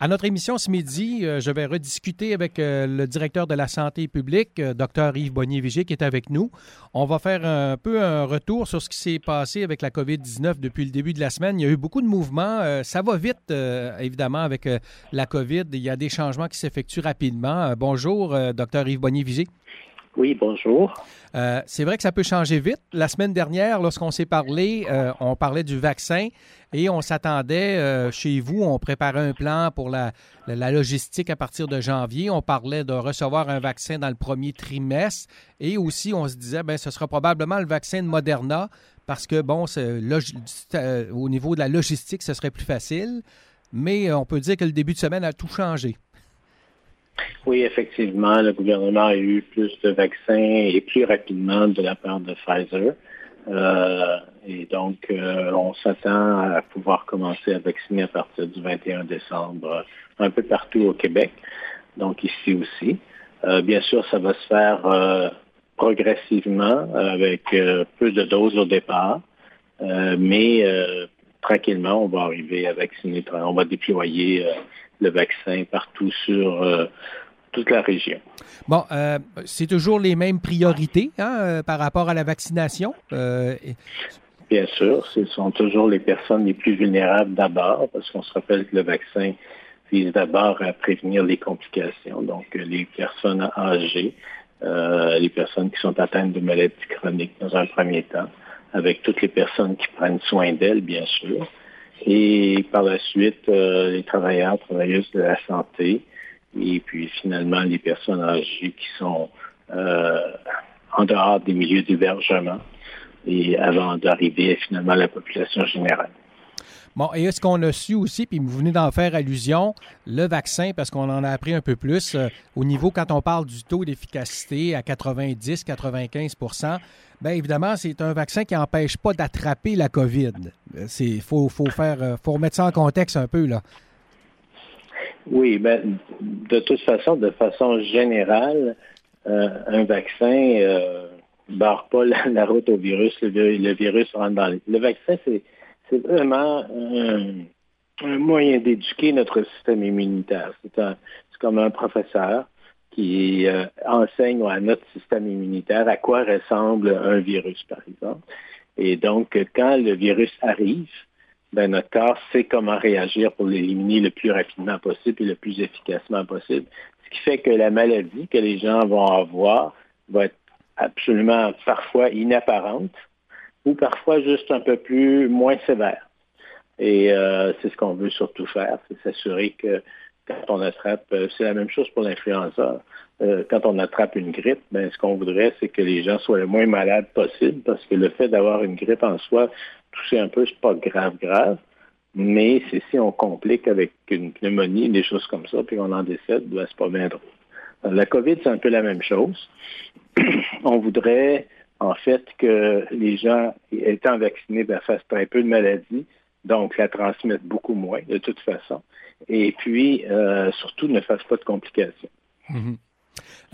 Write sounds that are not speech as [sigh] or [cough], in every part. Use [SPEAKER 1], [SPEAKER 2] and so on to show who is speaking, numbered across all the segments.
[SPEAKER 1] À notre émission ce midi, euh, je vais rediscuter avec euh, le directeur de la santé publique, euh, Dr Yves Bonnier-Vigier, qui est avec nous. On va faire un peu un retour sur ce qui s'est passé avec la COVID-19 depuis le début de la semaine. Il y a eu beaucoup de mouvements. ça va vite, évidemment, avec la COVID. Il y a des changements qui s'effectuent rapidement. bonjour, Dr Yves Bonnier-Vigier.
[SPEAKER 2] Oui, bonjour.
[SPEAKER 1] Euh, c'est vrai que ça peut changer vite. La semaine dernière, lorsqu'on s'est parlé, euh, on parlait du vaccin et on s'attendait euh, chez vous, on préparait un plan pour la, logistique à partir de janvier. On parlait de recevoir un vaccin dans le premier trimestre et aussi on se disait, ben ce sera probablement le vaccin de Moderna parce que, bon, au niveau de la logistique, ce serait plus facile. Mais on peut dire que le début de semaine a tout changé.
[SPEAKER 2] Oui, effectivement, le gouvernement a eu plus de vaccins et plus rapidement de la part de Pfizer. Euh, et donc, euh, on s'attend à pouvoir commencer à vacciner à partir du 21 décembre un peu partout au Québec, donc ici aussi. Euh, bien sûr, ça va se faire progressivement avec peu de doses au départ, mais tranquillement, on va arriver à vacciner, on va déployer le vaccin partout sur toute la région.
[SPEAKER 1] Bon, euh, c'est toujours les mêmes priorités hein, euh, par rapport à la vaccination? Euh,
[SPEAKER 2] Bien sûr, ce sont toujours les personnes les plus vulnérables d'abord, parce qu'on se rappelle que le vaccin vise d'abord à prévenir les complications, donc les personnes âgées, les personnes qui sont atteintes de maladies chroniques dans un premier temps, avec toutes les personnes qui prennent soin d'elles, bien sûr, et par la suite, les travailleurs, travailleuses de la santé, et puis finalement les personnes âgées qui sont euh, en dehors des milieux d'hébergement et avant d'arriver finalement à la population générale.
[SPEAKER 1] Bon, et est-ce qu'on a su aussi, puis vous venez d'en faire allusion, le vaccin, parce qu'on en a appris un peu plus, euh, au niveau, quand on parle du taux d'efficacité à 90-95 bien évidemment, c'est un vaccin qui n'empêche pas d'attraper la COVID. Il faut, faut, faire, faut remettre ça en contexte un peu, là.
[SPEAKER 2] Oui, ben, de toute façon, de façon générale, euh, un vaccin euh, barre pas la, route au virus. Le, virus rentre dans les... Le vaccin, c'est, vraiment un, moyen d'éduquer notre système immunitaire. C'est, un, c'est comme un professeur qui euh, enseigne à notre système immunitaire à quoi ressemble un virus, par exemple. Et donc, quand le virus arrive, ben, notre corps sait comment réagir pour l'éliminer le plus rapidement possible et le plus efficacement possible. Ce qui fait que la maladie que les gens vont avoir va être absolument parfois inapparente ou parfois juste un peu plus moins sévère. Et euh, c'est ce qu'on veut surtout faire, c'est s'assurer que quand on attrape, euh, c'est la même chose pour l'influenza. Euh, quand on attrape une grippe, ben, ce qu'on voudrait, c'est que les gens soient le moins malades possible, parce que le fait d'avoir une grippe en soi, toucher un peu, c'est pas grave, grave. Mais c'est si on complique avec une pneumonie, des choses comme ça, puis on en décède, ben, c'est pas bien drôle. La COVID, c'est un peu la même chose. [clears throat] on voudrait, en fait, que les gens étant vaccinés ben, fassent très peu de maladies, donc la transmettent beaucoup moins, de toute façon. Et puis, euh, surtout, ne fassent pas de complications.
[SPEAKER 1] Mm-hmm.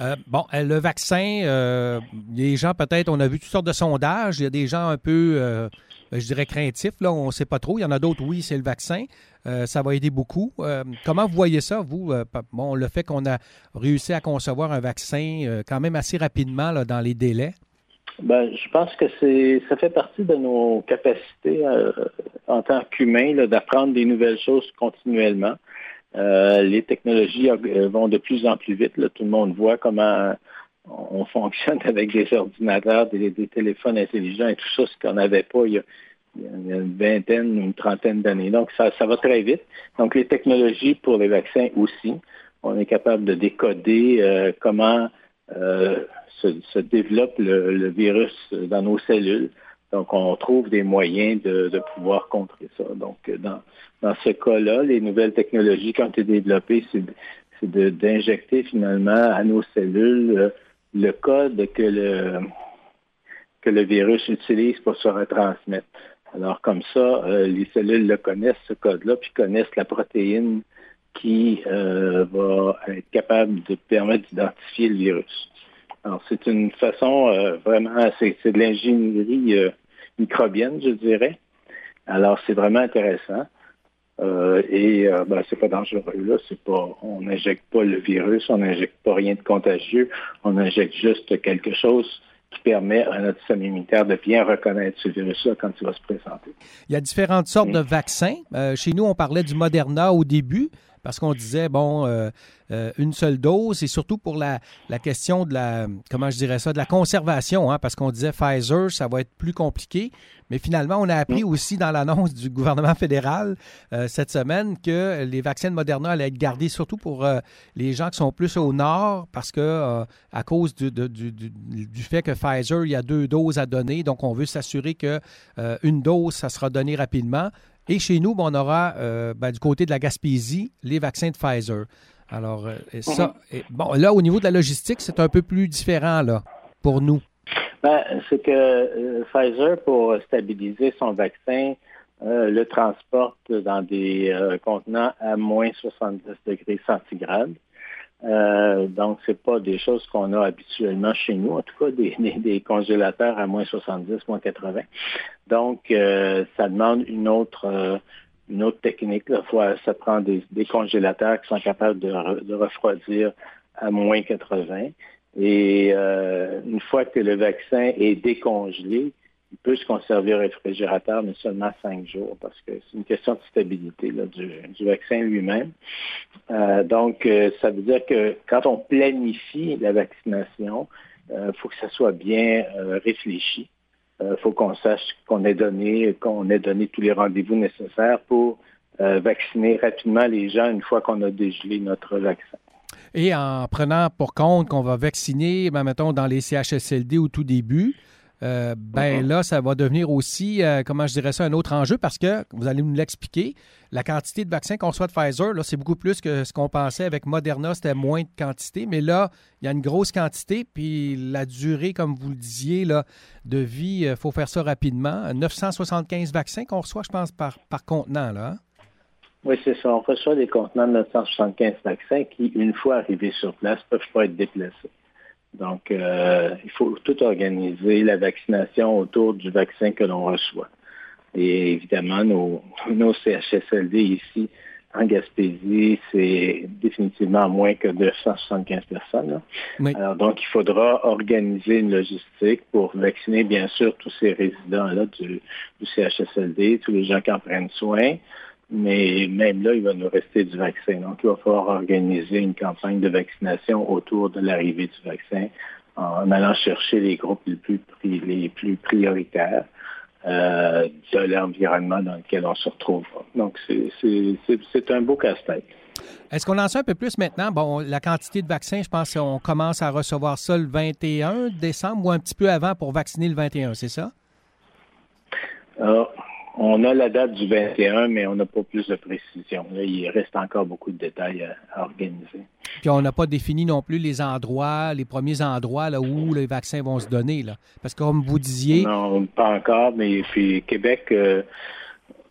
[SPEAKER 1] Euh, bon, euh, le vaccin, les gens peut-être, on a vu toutes sortes de sondages. Il y a des gens un peu euh, je dirais, craintif. Là, on ne sait pas trop. Il y en a d'autres, oui, c'est le vaccin. Euh, ça va aider beaucoup. Euh, comment vous voyez ça, vous? bon, le fait qu'on a réussi à concevoir un vaccin quand même assez rapidement là, dans les délais?
[SPEAKER 2] Ben, je pense que c'est ça fait partie de nos capacités en tant qu'humains d'apprendre des nouvelles choses continuellement. les technologies vont de plus en plus vite. Tout le monde voit comment on fonctionne [laughs] avec des ordinateurs, des, téléphones intelligents et tout ça, ce qu'on n'avait pas il y, a, une vingtaine ou une trentaine d'années. Donc, ça, va très vite. Donc, les technologies pour les vaccins aussi. On est capable de décoder euh, comment euh, se, développe le, virus dans nos cellules. Donc, on trouve des moyens de, pouvoir contrer ça. Donc, dans, dans ce cas-là, les nouvelles technologies qui ont été développées, c'est d'injecter finalement à nos cellules euh, le code que le, que le virus utilise pour se retransmettre. Alors comme ça, euh, les cellules le connaissent, ce code-là, puis connaissent la protéine qui euh, va être capable de permettre d'identifier le virus. Alors c'est une façon euh, vraiment, c'est de l'ingénierie microbienne, je dirais. Alors c'est vraiment intéressant. Euh, et euh, ben, c'est pas dangereux là, c'est pas, on n'injecte pas le virus, on n'injecte pas rien de contagieux, on injecte juste quelque chose qui permet à notre système immunitaire de bien reconnaître ce virus-là quand il va se présenter.
[SPEAKER 1] Il y a différentes sortes de vaccins. Euh, chez nous, on parlait du Moderna au début parce qu'on disait, bon, euh, euh, une seule dose, et surtout pour la, la, question de la, comment je dirais ça, de la conservation, hein, parce qu'on disait Pfizer, ça va être plus compliqué. Mais finalement, on a appris mm. aussi dans l'annonce du gouvernement fédéral euh, cette semaine que les vaccins de Moderna allaient être gardés surtout pour les gens qui sont plus au nord, parce que à cause du, du, du, du, fait que Pfizer, il y a deux doses à donner, donc on veut s'assurer que une dose, ça sera donné rapidement. Et chez nous, ben, on aura euh, ben, du côté de la Gaspésie les vaccins de Pfizer. Alors, euh, ça, mhm. bon, là, au niveau de la logistique, c'est un peu plus différent là, pour nous.
[SPEAKER 2] Ben, c'est que euh, Pfizer, pour stabiliser son vaccin, le transporte dans des contenants à moins 70 degrés centigrades. Euh, donc, c'est pas des choses qu'on a habituellement chez nous, en tout cas des, des, congélateurs à moins 70, moins 80. Donc, euh, ça demande une autre euh, une autre technique. Là. ça prend des, des, congélateurs qui sont capables de, de refroidir à moins 80. Et euh, une fois que le vaccin est décongelé, il peut se conserver au réfrigérateur, mais seulement cinq jours, parce que c'est une question de stabilité du, vaccin lui-même. Euh, donc, euh, ça veut dire que quand on planifie la vaccination, il euh, faut que ça soit bien réfléchi. Il faut qu'on sache qu'on ait donné, qu'on ait donné tous les rendez-vous nécessaires pour vacciner rapidement les gens une fois qu'on a dégelé notre vaccin.
[SPEAKER 1] Et en prenant pour compte qu'on va vacciner, ben, mettons, dans les CHSLD au tout début, euh, ben là, ça va devenir aussi, euh, comment je dirais ça, un autre enjeu parce que, vous allez nous l'expliquer, la quantité de vaccins qu'on reçoit de Pfizer, là, c'est beaucoup plus que ce qu'on pensait avec Moderna, c'était moins de quantité, mais là, il y a une grosse quantité, puis la durée, comme vous le disiez, là, de vie, il euh, faut faire ça rapidement. 975 vaccins qu'on reçoit, je pense, par, par contenant, là. Hein?
[SPEAKER 2] Oui, c'est ça. On reçoit des contenants de 975 vaccins qui, une fois arrivés sur place, ne peuvent pas être déplacés. Donc, euh, il faut tout organiser, la vaccination autour du vaccin que l'on reçoit. Et évidemment, nos, nos CHSLD ici, en Gaspésie, c'est définitivement moins que 275 personnes. Alors, donc, il faudra organiser une logistique pour vacciner, bien sûr, tous ces résidents-là du, du CHSLD, tous les gens qui en prennent soin, mais même là, il va nous rester du vaccin. Donc, il va falloir organiser une campagne de vaccination autour de l'arrivée du vaccin en allant chercher les groupes les plus, les plus prioritaires euh, de l'environnement dans lequel on se retrouve. Donc, c'est un beau casse-tête.
[SPEAKER 1] Est-ce qu'on en sait un peu plus maintenant? Bon, la quantité de vaccins, je pense qu'on commence à recevoir ça le 21 décembre ou un petit peu avant pour vacciner le 21, c'est ça?
[SPEAKER 2] Alors, on a la date du 21, mais on n'a pas plus de précision. il reste encore beaucoup de détails à, organiser.
[SPEAKER 1] Puis on n'a pas défini non plus les endroits, les premiers endroits là, où les vaccins vont se donner. Là. Parce que comme vous disiez...
[SPEAKER 2] Non, pas encore, mais puis Québec... Euh,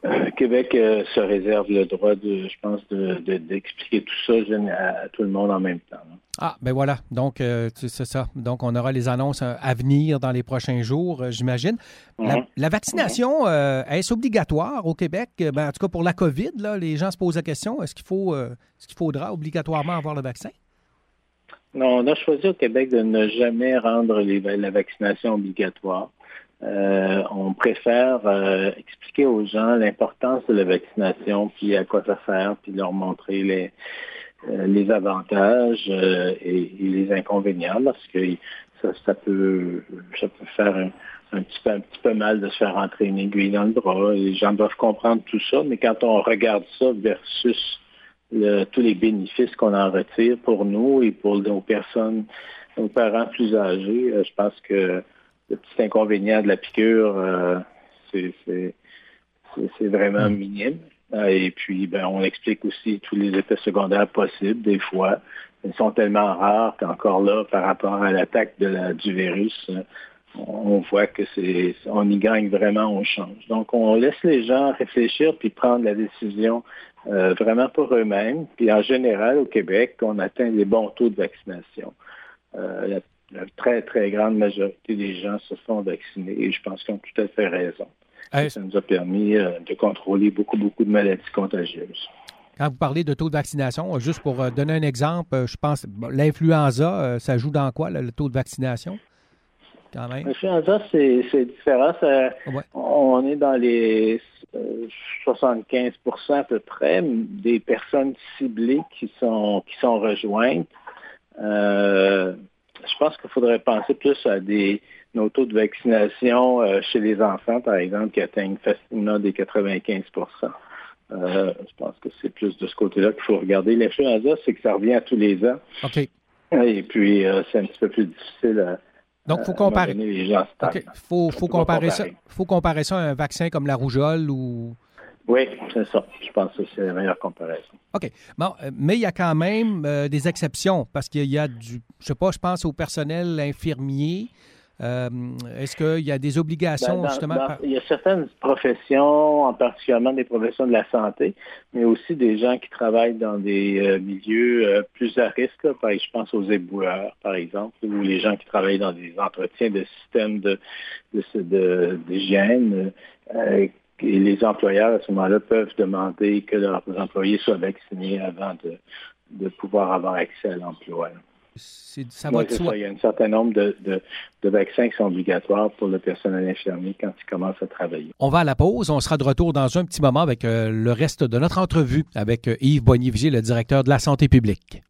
[SPEAKER 2] euh, Québec euh, se réserve le droit, de, je pense, d'expliquer tout ça à, tout le monde en même temps.
[SPEAKER 1] Ah, ben voilà. Donc, euh, c'est ça. Donc, on aura les annonces à venir dans les prochains jours, j'imagine. la, mhm. vaccination, est-ce obligatoire au Québec? Ben, en tout cas, pour la COVID, là, les gens se posent la question, est-ce qu'il faut, ce qu'il faudra obligatoirement avoir le vaccin?
[SPEAKER 2] Non, on a choisi au Québec de ne jamais rendre la vaccination obligatoire. Euh, on préfère euh, expliquer aux gens l'importance de la vaccination, puis à quoi ça sert, puis leur montrer les, euh, avantages et, les inconvénients, parce que ça, peut, faire un, petit peu, un petit peu mal de se faire rentrer une aiguille dans le bras. Les gens doivent comprendre tout ça, mais quand on regarde ça versus tous les bénéfices qu'on en retire pour nous et pour nos personnes, nos parents plus âgés, je pense que le petit inconvénient de la piqûre, euh, c'est vraiment mm. minime. Euh, et puis, ben, on explique aussi tous les effets secondaires possibles, des fois. Ils sont tellement rares qu'encore là, par rapport à l'attaque du virus, on voit que c'est, on y gagne vraiment, on change. Donc, on laisse les gens réfléchir puis prendre la décision euh, vraiment pour eux-mêmes. Puis, en général, au Québec, on atteint des bons taux de vaccination. Euh, la très, très grande majorité des gens se font vacciner et je pense qu'ils ont tout à fait raison. Ça nous a permis de contrôler beaucoup, beaucoup de maladies contagieuses.
[SPEAKER 1] Quand vous parlez de taux de vaccination, juste pour donner un exemple, je pense l'influenza, ça joue dans quoi, le taux de vaccination?
[SPEAKER 2] L'influenza, c'est différent. On est dans les 75% à peu près des personnes ciblées qui sont, qui sont rejointes. Euh, je pense qu'il faudrait penser plus à des nos taux de vaccination euh, chez les enfants, par exemple, qui atteignent facilement des 95% euh, Je pense que c'est plus de ce côté-là qu'il faut regarder. L'influenza, c'est que ça revient à tous les ans.
[SPEAKER 1] OK.
[SPEAKER 2] Et puis, c'est un petit peu plus difficile à,
[SPEAKER 1] donc, il faut comparer. faut, faut comparer ça. faut comparer ça à un vaccin comme la rougeole ou.
[SPEAKER 2] Oui, c'est ça. Je pense que c'est la meilleure comparaison.
[SPEAKER 1] OK. Bon, euh, mais il y a quand même euh, des exceptions parce qu'il y a du. Je sais pas, je pense au personnel infirmier euh, est-ce qu'il y a des obligations,
[SPEAKER 2] ben,
[SPEAKER 1] justement?
[SPEAKER 2] Il y a certaines professions, en particulièrement des professions de la santé, mais aussi des gens qui travaillent dans des euh, milieux plus à risque. je pense aux éboueurs, par exemple, ou les gens qui travaillent dans des entretiens de systèmes d'hygiène. De, et les employeurs, à ce moment-là, peuvent demander que leurs employés soient vaccinés avant de, de pouvoir avoir accès à l'emploi.
[SPEAKER 1] Ça va
[SPEAKER 2] Il y a un certain nombre de, vaccins qui sont obligatoires pour le personnel infirmier quand il commence à travailler.
[SPEAKER 1] On va à la pause. On sera de retour dans un petit moment avec euh, le reste de notre entrevue avec euh, Yves Boigny-Vigier, le directeur de la santé publique.